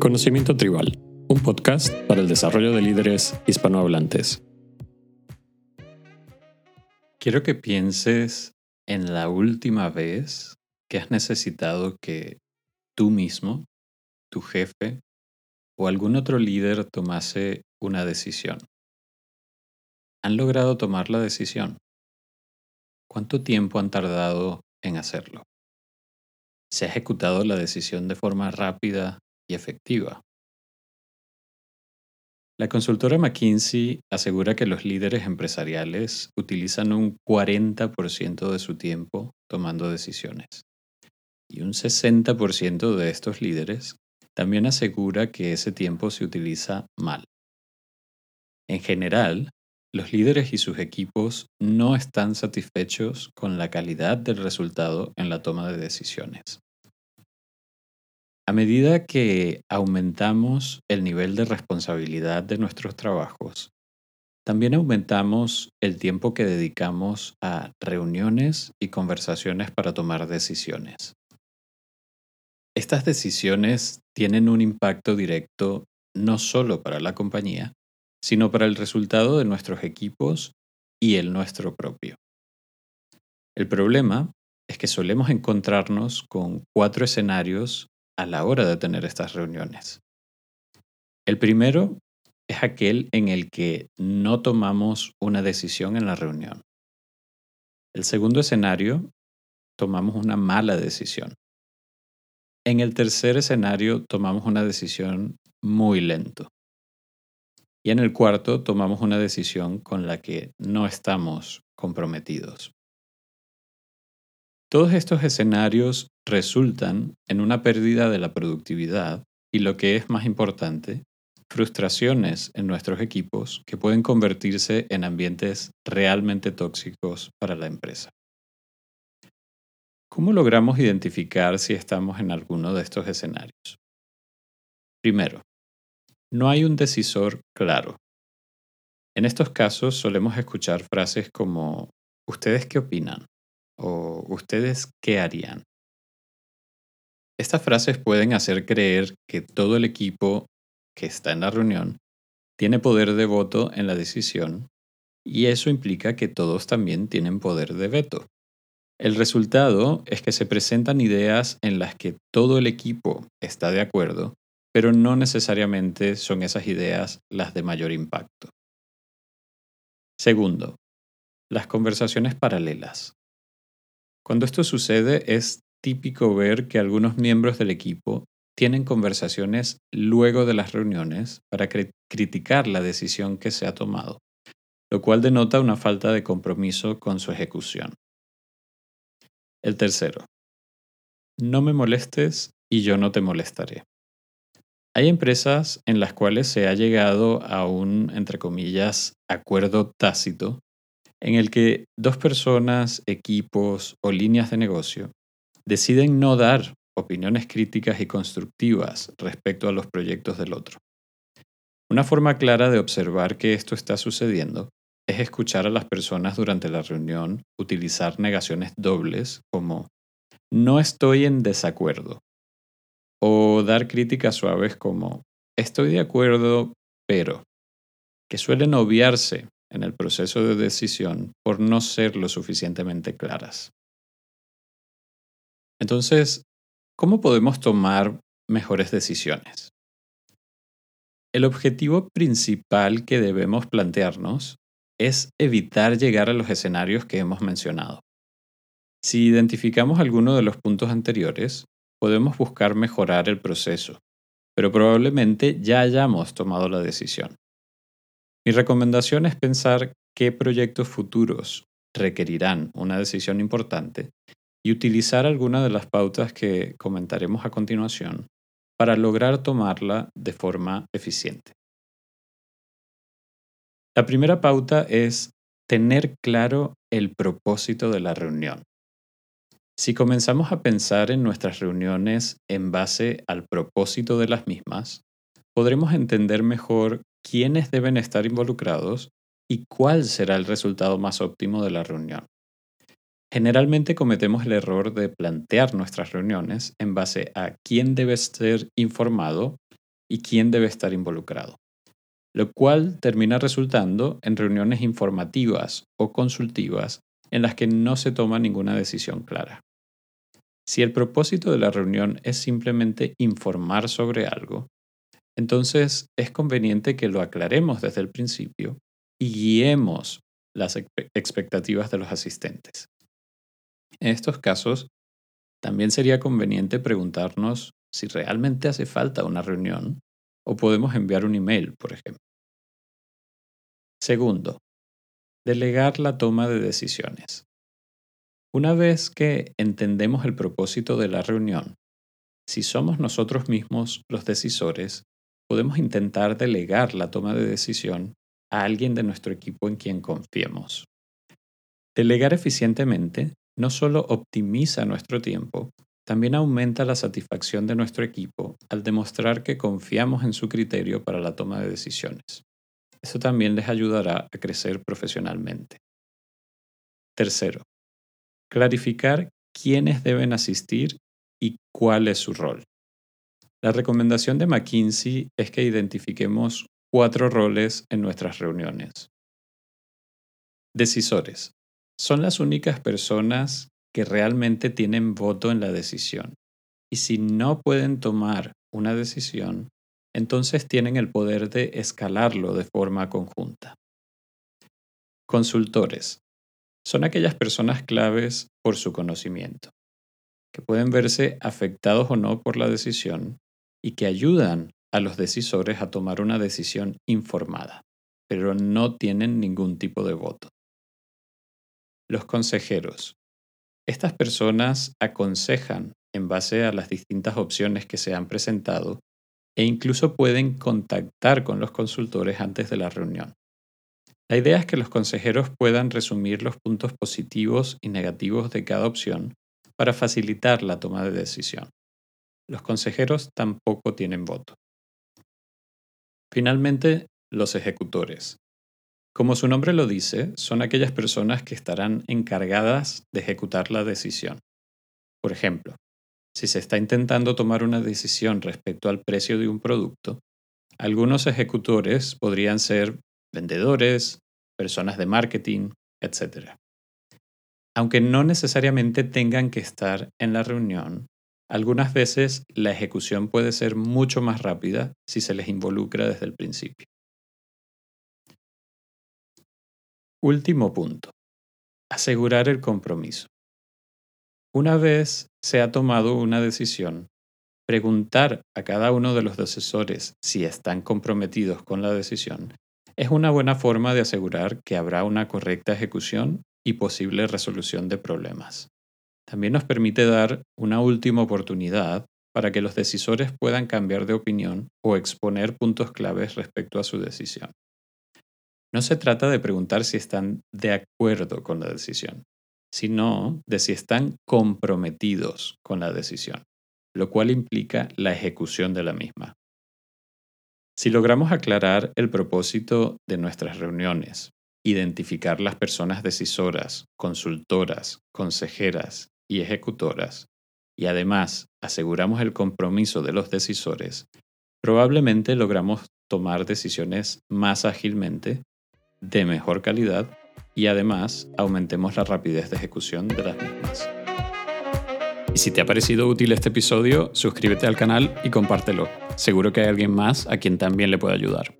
Conocimiento Tribal, un podcast para el desarrollo de líderes hispanohablantes. Quiero que pienses en la última vez que has necesitado que tú mismo, tu jefe o algún otro líder tomase una decisión. ¿Han logrado tomar la decisión? ¿Cuánto tiempo han tardado en hacerlo? ¿Se ha ejecutado la decisión de forma rápida efectiva? La consultora McKinsey asegura que los líderes empresariales utilizan un 40% de su tiempo tomando decisiones. Y un 60% de estos líderes también asegura que ese tiempo se utiliza mal. En general, los líderes y sus equipos no están satisfechos con la calidad del resultado en la toma de decisiones. A medida que aumentamos el nivel de responsabilidad de nuestros trabajos, también aumentamos el tiempo que dedicamos a reuniones y conversaciones para tomar decisiones. Estas decisiones tienen un impacto directo no solo para la compañía, sino para el resultado de nuestros equipos y el nuestro propio. El problema es que solemos encontrarnos con cuatro escenarios a la hora de tener estas reuniones. El primero es aquel en el que no tomamos una decisión en la reunión. El segundo escenario, tomamos una mala decisión. En el tercer escenario, tomamos una decisión muy lento. Y en el cuarto tomamos una decisión con la que no estamos comprometidos. Todos estos escenarios resultan en una pérdida de la productividad y lo que es más importante, frustraciones en nuestros equipos que pueden convertirse en ambientes realmente tóxicos para la empresa. ¿Cómo logramos identificar si estamos en alguno de estos escenarios? Primero, no hay un decisor claro. En estos casos solemos escuchar frases como ¿Ustedes qué opinan? O ¿Ustedes qué harían? Estas frases pueden hacer creer que todo el equipo que está en la reunión tiene poder de voto en la decisión y eso implica que todos también tienen poder de veto. El resultado es que se presentan ideas en las que todo el equipo está de acuerdo pero no necesariamente son esas ideas las de mayor impacto. Segundo, las conversaciones paralelas. Cuando esto sucede es típico ver que algunos miembros del equipo tienen conversaciones luego de las reuniones para criticar la decisión que se ha tomado, lo cual denota una falta de compromiso con su ejecución. El tercero, no me molestes y yo no te molestaré. Hay empresas en las cuales se ha llegado a un, entre comillas, acuerdo tácito en el que dos personas, equipos o líneas de negocio deciden no dar opiniones críticas y constructivas respecto a los proyectos del otro. Una forma clara de observar que esto está sucediendo es escuchar a las personas durante la reunión utilizar negaciones dobles como no estoy en desacuerdo o dar críticas suaves como estoy de acuerdo, pero, que suelen obviarse en el proceso de decisión por no ser lo suficientemente claras. Entonces, ¿cómo podemos tomar mejores decisiones? El objetivo principal que debemos plantearnos es evitar llegar a los escenarios que hemos mencionado. Si identificamos alguno de los puntos anteriores, podemos buscar mejorar el proceso, pero probablemente ya hayamos tomado la decisión. Mi recomendación es pensar qué proyectos futuros requerirán una decisión importante y utilizar alguna de las pautas que comentaremos a continuación para lograr tomarla de forma eficiente. La primera pauta es tener claro el propósito de la reunión. Si comenzamos a pensar en nuestras reuniones en base al propósito de las mismas, podremos entender mejor quiénes deben estar involucrados y cuál será el resultado más óptimo de la reunión. Generalmente cometemos el error de plantear nuestras reuniones en base a quién debe ser informado y quién debe estar involucrado, lo cual termina resultando en reuniones informativas o consultivas en las que no se toma ninguna decisión clara. Si el propósito de la reunión es simplemente informar sobre algo, entonces es conveniente que lo aclaremos desde el principio y guiemos las expectativas de los asistentes. En estos casos, también sería conveniente preguntarnos si realmente hace falta una reunión o podemos enviar un email, por ejemplo. Segundo, delegar la toma de decisiones. Una vez que entendemos el propósito de la reunión, si somos nosotros mismos los decisores, podemos intentar delegar la toma de decisión a alguien de nuestro equipo en quien confiemos. Delegar eficientemente no solo optimiza nuestro tiempo, también aumenta la satisfacción de nuestro equipo al demostrar que confiamos en su criterio para la toma de decisiones. Eso también les ayudará a crecer profesionalmente. Tercero, clarificar quiénes deben asistir y cuál es su rol. La recomendación de McKinsey es que identifiquemos cuatro roles en nuestras reuniones. Decisores. Son las únicas personas que realmente tienen voto en la decisión. Y si no pueden tomar una decisión, entonces tienen el poder de escalarlo de forma conjunta. Consultores. Son aquellas personas claves por su conocimiento, que pueden verse afectados o no por la decisión y que ayudan a los decisores a tomar una decisión informada, pero no tienen ningún tipo de voto. Los consejeros. Estas personas aconsejan en base a las distintas opciones que se han presentado e incluso pueden contactar con los consultores antes de la reunión. La idea es que los consejeros puedan resumir los puntos positivos y negativos de cada opción para facilitar la toma de decisión. Los consejeros tampoco tienen voto. Finalmente, los ejecutores. Como su nombre lo dice, son aquellas personas que estarán encargadas de ejecutar la decisión. Por ejemplo, si se está intentando tomar una decisión respecto al precio de un producto, algunos ejecutores podrían ser vendedores, personas de marketing, etc. Aunque no necesariamente tengan que estar en la reunión, algunas veces la ejecución puede ser mucho más rápida si se les involucra desde el principio. Último punto. Asegurar el compromiso. Una vez se ha tomado una decisión, preguntar a cada uno de los asesores si están comprometidos con la decisión es una buena forma de asegurar que habrá una correcta ejecución y posible resolución de problemas. También nos permite dar una última oportunidad para que los decisores puedan cambiar de opinión o exponer puntos claves respecto a su decisión. No se trata de preguntar si están de acuerdo con la decisión, sino de si están comprometidos con la decisión, lo cual implica la ejecución de la misma. Si logramos aclarar el propósito de nuestras reuniones, identificar las personas decisoras, consultoras, consejeras y ejecutoras, y además aseguramos el compromiso de los decisores, probablemente logramos tomar decisiones más ágilmente, de mejor calidad y además aumentemos la rapidez de ejecución de las mismas. Y si te ha parecido útil este episodio, suscríbete al canal y compártelo. Seguro que hay alguien más a quien también le pueda ayudar.